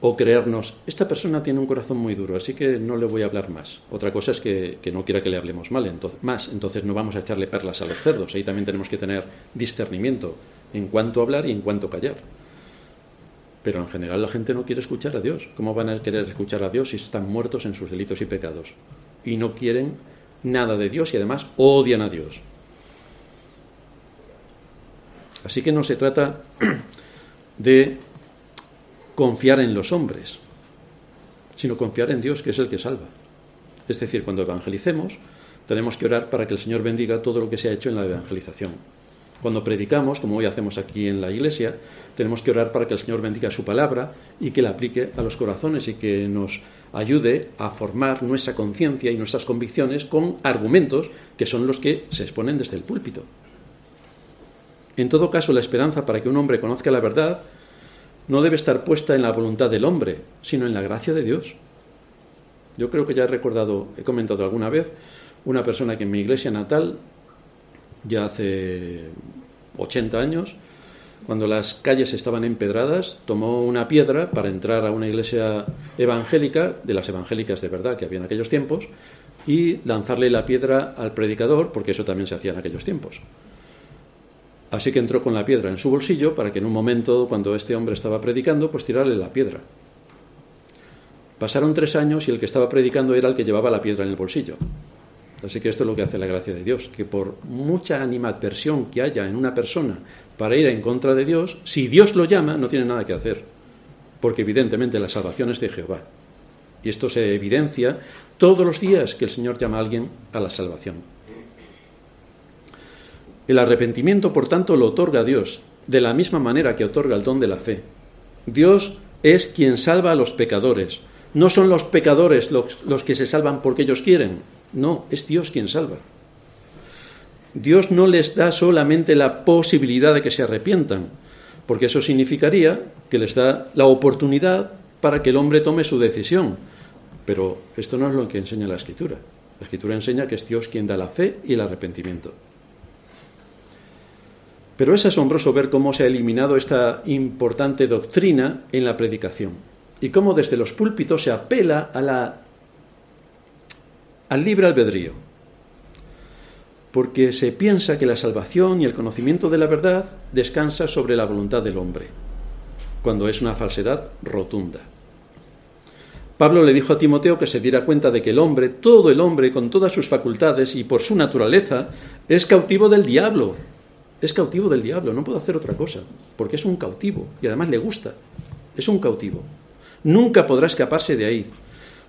o creernos, esta persona tiene un corazón muy duro, así que no le voy a hablar más. Otra cosa es que, no quiera que le hablemos mal, entonces, más, entonces no vamos a echarle perlas a los cerdos. Ahí también tenemos que tener discernimiento en cuanto hablar y en cuanto callar. Pero en general la gente no quiere escuchar a Dios. ¿Cómo van a querer escuchar a Dios si están muertos en sus delitos y pecados? Y no quieren nada de Dios y además odian a Dios. Así que no se trata de confiar en los hombres, sino confiar en Dios, que es el que salva. Es decir, cuando evangelicemos, tenemos que orar para que el Señor bendiga todo lo que se ha hecho en la evangelización. Cuando predicamos, como hoy hacemos aquí en la iglesia, tenemos que orar para que el Señor bendiga su palabra y que la aplique a los corazones y que nos ayude a formar nuestra conciencia y nuestras convicciones con argumentos que son los que se exponen desde el púlpito. En todo caso, la esperanza para que un hombre conozca la verdad no debe estar puesta en la voluntad del hombre, sino en la gracia de Dios. Yo creo que ya he recordado, he comentado alguna vez, una persona que en mi iglesia natal, ya hace 80 años, cuando las calles estaban empedradas, tomó una piedra para entrar a una iglesia evangélica, de las evangélicas de verdad que había en aquellos tiempos, y lanzarle la piedra al predicador, porque eso también se hacía en aquellos tiempos. Así que entró con la piedra en su bolsillo para que en un momento, cuando este hombre estaba predicando, pues tirarle la piedra. Pasaron tres años y el que estaba predicando era el que llevaba la piedra en el bolsillo. Así que esto es lo que hace la gracia de Dios, que por mucha animadversión que haya en una persona para ir en contra de Dios, si Dios lo llama, no tiene nada que hacer, porque evidentemente la salvación es de Jehová. Y esto se evidencia todos los días que el Señor llama a alguien a la salvación. El arrepentimiento, por tanto, lo otorga Dios, de la misma manera que otorga el don de la fe. Dios es quien salva a los pecadores. No son los pecadores los, que se salvan porque ellos quieren. No, es Dios quien salva. Dios no les da solamente la posibilidad de que se arrepientan, porque eso significaría que les da la oportunidad para que el hombre tome su decisión. Pero esto no es lo que enseña la Escritura. La Escritura enseña que es Dios quien da la fe y el arrepentimiento. Pero es asombroso ver cómo se ha eliminado esta importante doctrina en la predicación y cómo desde los púlpitos se apela al libre albedrío. Porque se piensa que la salvación y el conocimiento de la verdad descansa sobre la voluntad del hombre, cuando es una falsedad rotunda. Pablo le dijo a Timoteo que se diera cuenta de que el hombre, todo el hombre, con todas sus facultades y por su naturaleza, es cautivo del diablo es cautivo del diablo, no puede hacer otra cosa, porque es un cautivo y además le gusta. Es un cautivo. Nunca podrá escaparse de ahí.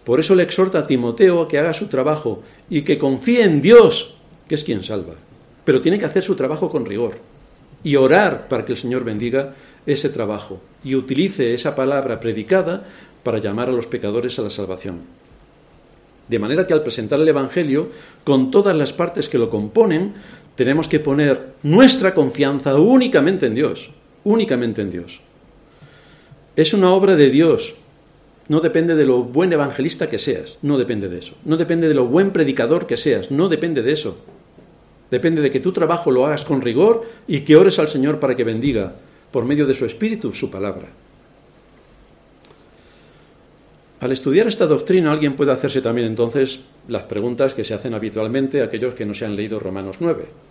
Por eso le exhorta a Timoteo a que haga su trabajo y que confíe en Dios, que es quien salva. Pero tiene que hacer su trabajo con rigor y orar para que el Señor bendiga ese trabajo y utilice esa palabra predicada para llamar a los pecadores a la salvación. De manera que al presentar el Evangelio, con todas las partes que lo componen, tenemos que poner nuestra confianza únicamente en Dios, únicamente en Dios. Es una obra de Dios, no depende de lo buen evangelista que seas, no depende de eso. No depende de lo buen predicador que seas, no depende de eso. Depende de que tu trabajo lo hagas con rigor y que ores al Señor para que bendiga, por medio de su Espíritu, su palabra. Al estudiar esta doctrina, alguien puede hacerse también entonces las preguntas que se hacen habitualmente aquellos que no se han leído Romanos 9.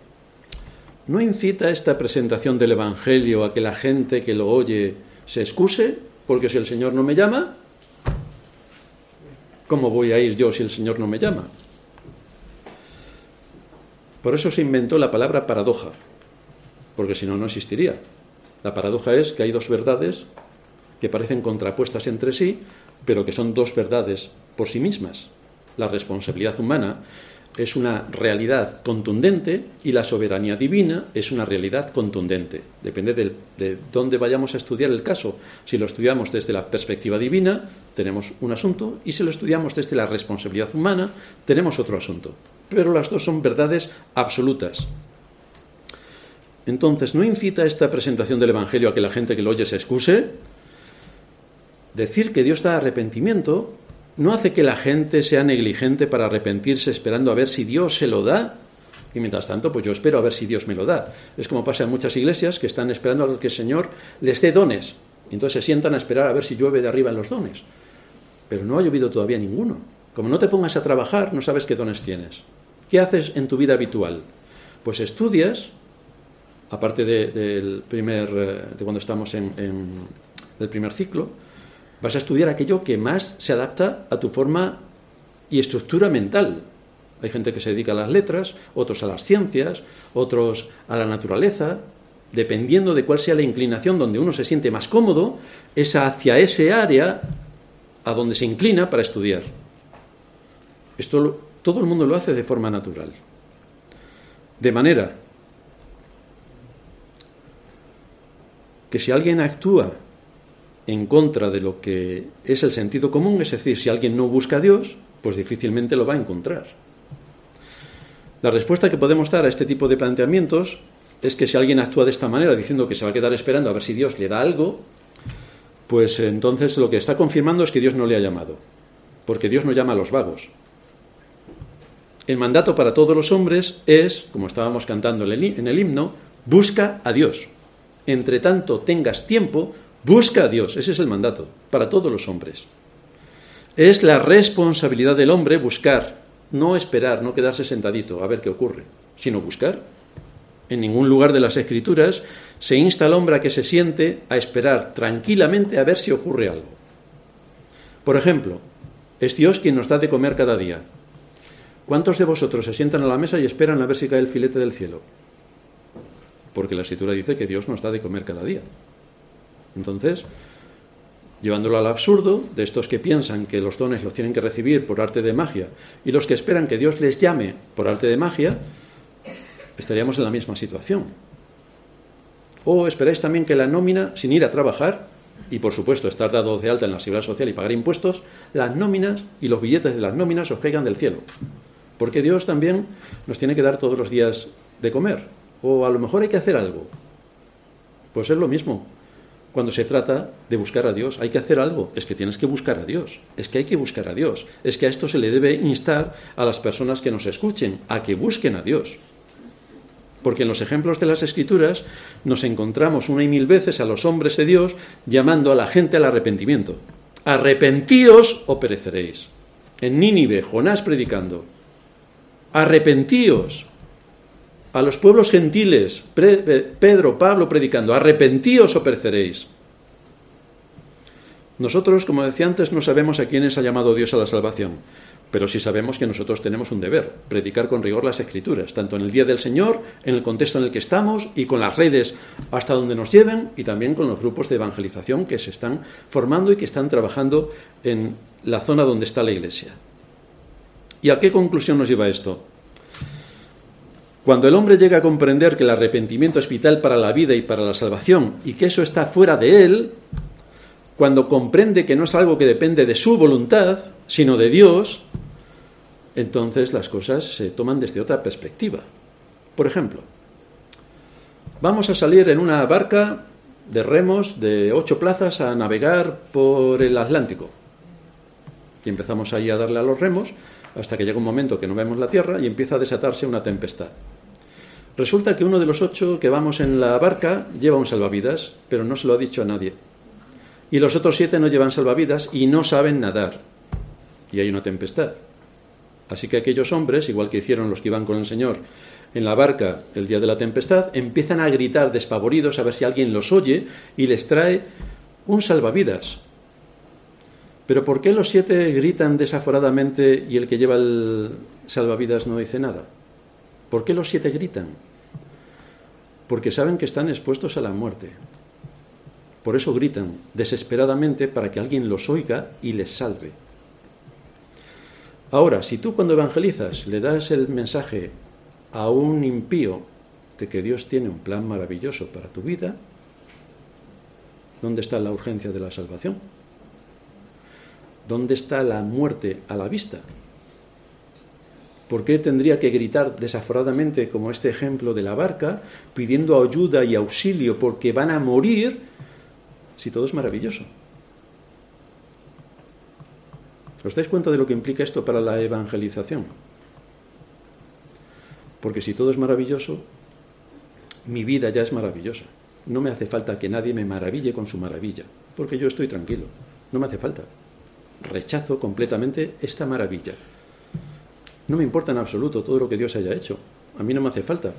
¿No incita esta presentación del Evangelio a que la gente que lo oye se excuse? Porque si el Señor no me llama, ¿cómo voy a ir yo si el Señor no me llama? Por eso se inventó la palabra paradoja, porque si no, no existiría. La paradoja es que hay dos verdades que parecen contrapuestas entre sí, pero que son dos verdades por sí mismas. La responsabilidad humana es una realidad contundente y la soberanía divina es una realidad contundente. Depende de, dónde vayamos a estudiar el caso. Si lo estudiamos desde la perspectiva divina, tenemos un asunto, y si lo estudiamos desde la responsabilidad humana, tenemos otro asunto. Pero las dos son verdades absolutas. Entonces, ¿no incita esta presentación del Evangelio a que la gente que lo oye se excuse? Decir que Dios da arrepentimiento no hace que la gente sea negligente para arrepentirse esperando a ver si Dios se lo da Y mientras tanto, pues yo espero a ver si Dios me lo da. Es como pasa en muchas iglesias que están esperando a que el Señor les dé dones. Y entonces se sientan a esperar a ver si llueve de arriba en los dones. Pero no ha llovido todavía ninguno. Como no te pongas a trabajar, no sabes qué dones tienes. ¿Qué haces en tu vida habitual? Pues estudias, aparte del primer, eh, de cuando estamos en el primer ciclo, vas a estudiar aquello que más se adapta a tu forma y estructura mental. Hay gente que se dedica a las letras, otros a las ciencias, otros a la naturaleza. Dependiendo de cuál sea la inclinación donde uno se siente más cómodo, es hacia ese área a donde se inclina para estudiar. Esto todo el mundo lo hace de forma natural. De manera que si alguien actúa en contra de lo que es el sentido común, es decir, si alguien no busca a Dios, pues difícilmente lo va a encontrar. La respuesta que podemos dar a este tipo de planteamientos es que si alguien actúa de esta manera, diciendo que se va a quedar esperando a ver si Dios le da algo, pues entonces lo que está confirmando es que Dios no le ha llamado, porque Dios no llama a los vagos. El mandato para todos los hombres es, como estábamos cantando en el himno, busca a Dios. Entre tanto tengas tiempo, busca a Dios. Ese es el mandato para todos los hombres. Es la responsabilidad del hombre buscar, no esperar, no quedarse sentadito a ver qué ocurre, sino buscar. En ningún lugar de las escrituras se insta al hombre a que se siente a esperar tranquilamente a ver si ocurre algo. Por ejemplo, es Dios quien nos da de comer cada día. ¿Cuántos de vosotros se sientan a la mesa y esperan a ver si cae el filete del cielo? Porque la escritura dice que Dios nos da de comer cada día. Entonces, llevándolo al absurdo de estos que piensan que los dones los tienen que recibir por arte de magia y los que esperan que Dios les llame por arte de magia, estaríamos en la misma situación. O esperáis también que la nómina, sin ir a trabajar, y por supuesto estar dado de alta en la seguridad social y pagar impuestos, las nóminas y los billetes de las nóminas os caigan del cielo. Porque Dios también nos tiene que dar todos los días de comer. O a lo mejor hay que hacer algo. Pues es lo mismo cuando se trata de buscar a Dios. Hay que hacer algo, es que tienes que buscar a Dios, es que hay que buscar a Dios, es que a esto se le debe instar a las personas que nos escuchen, a que busquen a Dios. Porque en los ejemplos de las escrituras nos encontramos una y mil veces a los hombres de Dios llamando a la gente al arrepentimiento. Arrepentíos o pereceréis. En Nínive, Jonás predicando. Arrepentíos a los pueblos gentiles, Pedro, Pablo predicando, arrepentíos o pereceréis. Nosotros, como decía antes, no sabemos a quiénes ha llamado Dios a la salvación, pero sí sabemos que nosotros tenemos un deber, predicar con rigor las escrituras, tanto en el día del Señor, en el contexto en el que estamos y con las redes hasta donde nos lleven y también con los grupos de evangelización que se están formando y que están trabajando en la zona donde está la iglesia. ¿Y a qué conclusión nos lleva esto? Cuando el hombre llega a comprender que el arrepentimiento es vital para la vida y para la salvación y que eso está fuera de él, cuando comprende que no es algo que depende de su voluntad, sino de Dios, entonces las cosas se toman desde otra perspectiva. Por ejemplo, vamos a salir en una barca de remos de ocho plazas a navegar por el Atlántico. Y empezamos ahí a darle a los remos hasta que llega un momento que no vemos la tierra y empieza a desatarse una tempestad. Resulta que uno de los ocho que vamos en la barca lleva un salvavidas, pero no se lo ha dicho a nadie. Y los otros siete no llevan salvavidas y no saben nadar. Y hay una tempestad. Así que aquellos hombres, igual que hicieron los que iban con el Señor en la barca el día de la tempestad, empiezan a gritar despavoridos a ver si alguien los oye y les trae un salvavidas. Pero ¿por qué los siete gritan desaforadamente y el que lleva el salvavidas no dice nada? ¿Por qué los siete gritan? Porque saben que están expuestos a la muerte. Por eso gritan desesperadamente para que alguien los oiga y les salve. Ahora, si tú cuando evangelizas le das el mensaje a un impío de que Dios tiene un plan maravilloso para tu vida, ¿dónde está la urgencia de la salvación? ¿Dónde está la muerte a la vista? ¿Por qué tendría que gritar desaforadamente como este ejemplo de la barca, pidiendo ayuda y auxilio porque van a morir si todo es maravilloso? ¿Os dais cuenta de lo que implica esto para la evangelización? Porque si todo es maravilloso, mi vida ya es maravillosa. No me hace falta que nadie me maraville con su maravilla, porque yo estoy tranquilo. No me hace falta. Rechazo completamente esta maravilla. No me importa en absoluto todo lo que Dios haya hecho. A mí no me hace falta.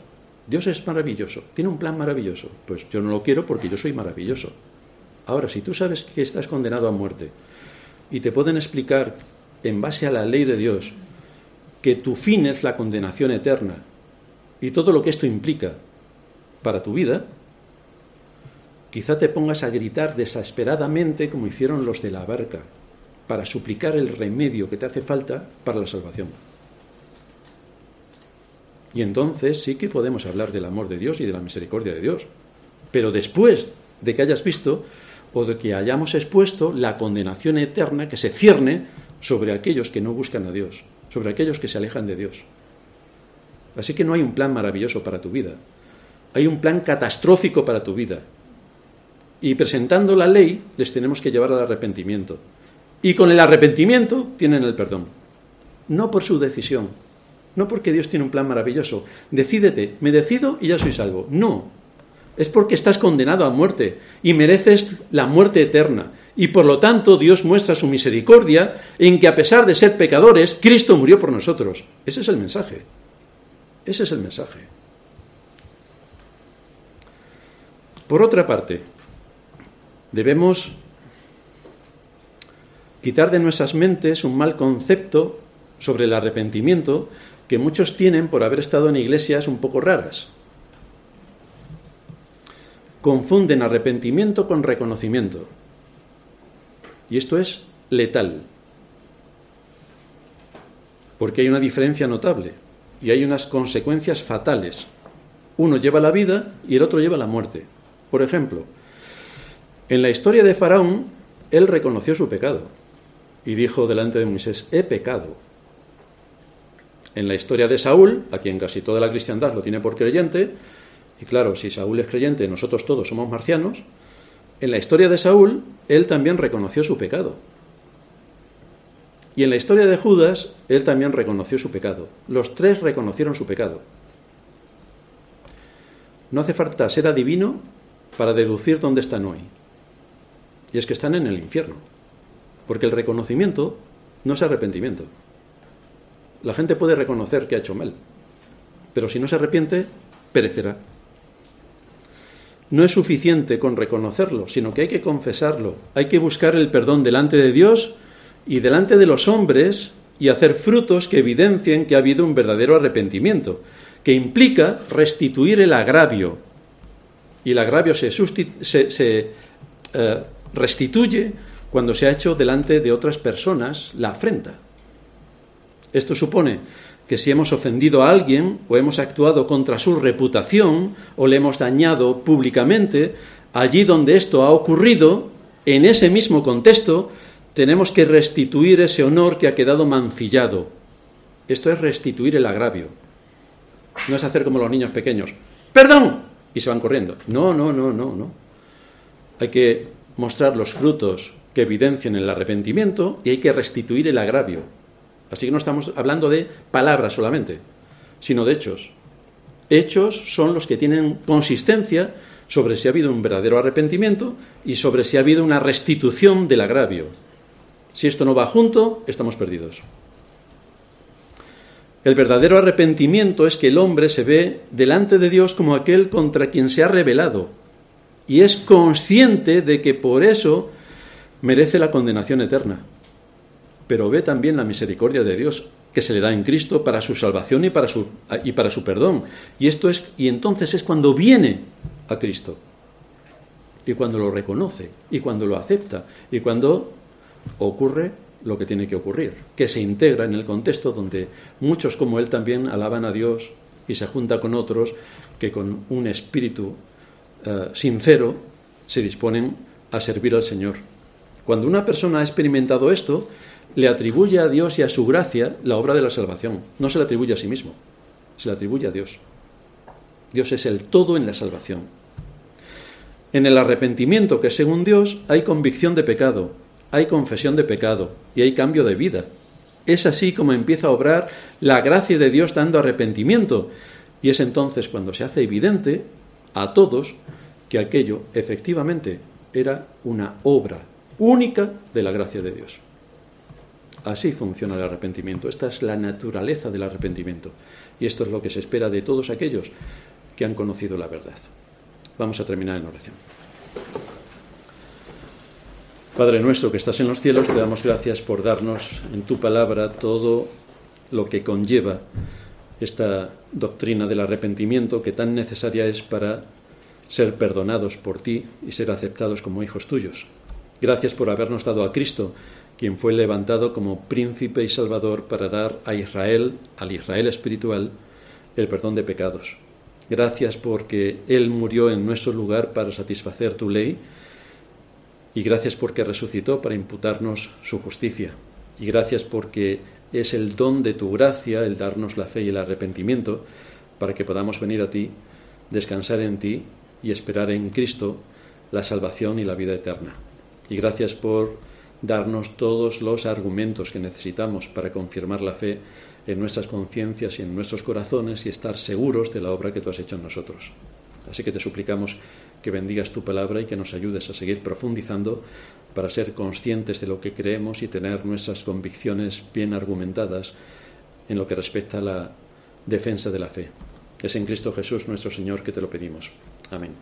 Dios es maravilloso, tiene un plan maravilloso. Pues yo no lo quiero porque yo soy maravilloso. Ahora, si tú sabes que estás condenado a muerte y te pueden explicar en base a la ley de Dios que tu fin es la condenación eterna y todo lo que esto implica para tu vida, quizá te pongas a gritar desesperadamente como hicieron los de la barca para suplicar el remedio que te hace falta para la salvación. Y entonces sí que podemos hablar del amor de Dios y de la misericordia de Dios. Pero después de que hayas visto o de que hayamos expuesto la condenación eterna que se cierne sobre aquellos que no buscan a Dios, sobre aquellos que se alejan de Dios. Así que no hay un plan maravilloso para tu vida, hay un plan catastrófico para tu vida. Y presentando la ley les tenemos que llevar al arrepentimiento. Y con el arrepentimiento tienen el perdón. No por su decisión, no porque Dios tiene un plan maravilloso. Decídete, me decido y ya soy salvo. No. Es porque estás condenado a muerte y mereces la muerte eterna. Y por lo tanto Dios muestra su misericordia en que a pesar de ser pecadores, Cristo murió por nosotros. Ese es el mensaje. Ese es el mensaje. Por otra parte, debemos quitar de nuestras mentes un mal concepto sobre el arrepentimiento que muchos tienen por haber estado en iglesias un poco raras. Confunden arrepentimiento con reconocimiento. Y esto es letal. Porque hay una diferencia notable y hay unas consecuencias fatales. Uno lleva la vida y el otro lleva la muerte. Por ejemplo, en la historia de Faraón, él reconoció su pecado y dijo delante de Moisés, he pecado en la historia de Saúl, a quien casi toda la cristiandad lo tiene por creyente, y claro, si Saúl es creyente, nosotros todos somos marcianos, en la historia de Saúl, él también reconoció su pecado. Y en la historia de Judas, él también reconoció su pecado. Los tres reconocieron su pecado. No hace falta ser adivino para deducir dónde están hoy. Y es que están en el infierno. Porque el reconocimiento no es arrepentimiento. La gente puede reconocer que ha hecho mal, pero si no se arrepiente, perecerá. No es suficiente con reconocerlo, sino que hay que confesarlo, hay que buscar el perdón delante de Dios y delante de los hombres y hacer frutos que evidencien que ha habido un verdadero arrepentimiento, que implica restituir el agravio. Y el agravio se, eh, restituye cuando se ha hecho delante de otras personas la afrenta. Esto supone que si hemos ofendido a alguien o hemos actuado contra su reputación o le hemos dañado públicamente, allí donde esto ha ocurrido, en ese mismo contexto, tenemos que restituir ese honor que ha quedado mancillado. Esto es restituir el agravio. No es hacer como los niños pequeños. ¡Perdón! Y se van corriendo. No, no, no, no, no. Hay que mostrar los frutos que evidencian el arrepentimiento y hay que restituir el agravio. Así que no estamos hablando de palabras solamente, sino de hechos. Hechos son los que tienen consistencia sobre si ha habido un verdadero arrepentimiento y sobre si ha habido una restitución del agravio. Si esto no va junto, estamos perdidos. El verdadero arrepentimiento es que el hombre se ve delante de Dios como aquel contra quien se ha rebelado y es consciente de que por eso merece la condenación eterna pero ve también la misericordia de Dios que se le da en Cristo para su salvación y para su, y para su perdón. Y esto es y entonces es cuando viene a Cristo. Y cuando lo reconoce y cuando lo acepta y cuando ocurre lo que tiene que ocurrir, que se integra en el contexto donde muchos como él también alaban a Dios y se junta con otros que con un espíritu eh, sincero se disponen a servir al Señor. Cuando una persona ha experimentado esto, le atribuye a Dios y a su gracia la obra de la salvación. No se la atribuye a sí mismo, se la atribuye a Dios. Dios es el todo en la salvación. En el arrepentimiento, que según Dios hay convicción de pecado, hay confesión de pecado y hay cambio de vida. Es así como empieza a obrar la gracia de Dios dando arrepentimiento. Y es entonces cuando se hace evidente a todos que aquello efectivamente era una obra única de la gracia de Dios. Así funciona el arrepentimiento. Esta es la naturaleza del arrepentimiento. Y esto es lo que se espera de todos aquellos que han conocido la verdad. Vamos a terminar en oración. Padre nuestro que estás en los cielos, te damos gracias por darnos en tu palabra todo lo que conlleva esta doctrina del arrepentimiento que tan necesaria es para ser perdonados por ti y ser aceptados como hijos tuyos. Gracias por habernos dado a Cristo, quien fue levantado como príncipe y salvador para dar a Israel, al Israel espiritual, el perdón de pecados. Gracias porque Él murió en nuestro lugar para satisfacer tu ley y gracias porque resucitó para imputarnos su justicia. Y gracias porque es el don de tu gracia el darnos la fe y el arrepentimiento para que podamos venir a ti, descansar en ti y esperar en Cristo la salvación y la vida eterna. Y gracias por darnos todos los argumentos que necesitamos para confirmar la fe en nuestras conciencias y en nuestros corazones y estar seguros de la obra que tú has hecho en nosotros. Así que te suplicamos que bendigas tu palabra y que nos ayudes a seguir profundizando para ser conscientes de lo que creemos y tener nuestras convicciones bien argumentadas en lo que respecta a la defensa de la fe. Es en Cristo Jesús nuestro Señor que te lo pedimos. Amén.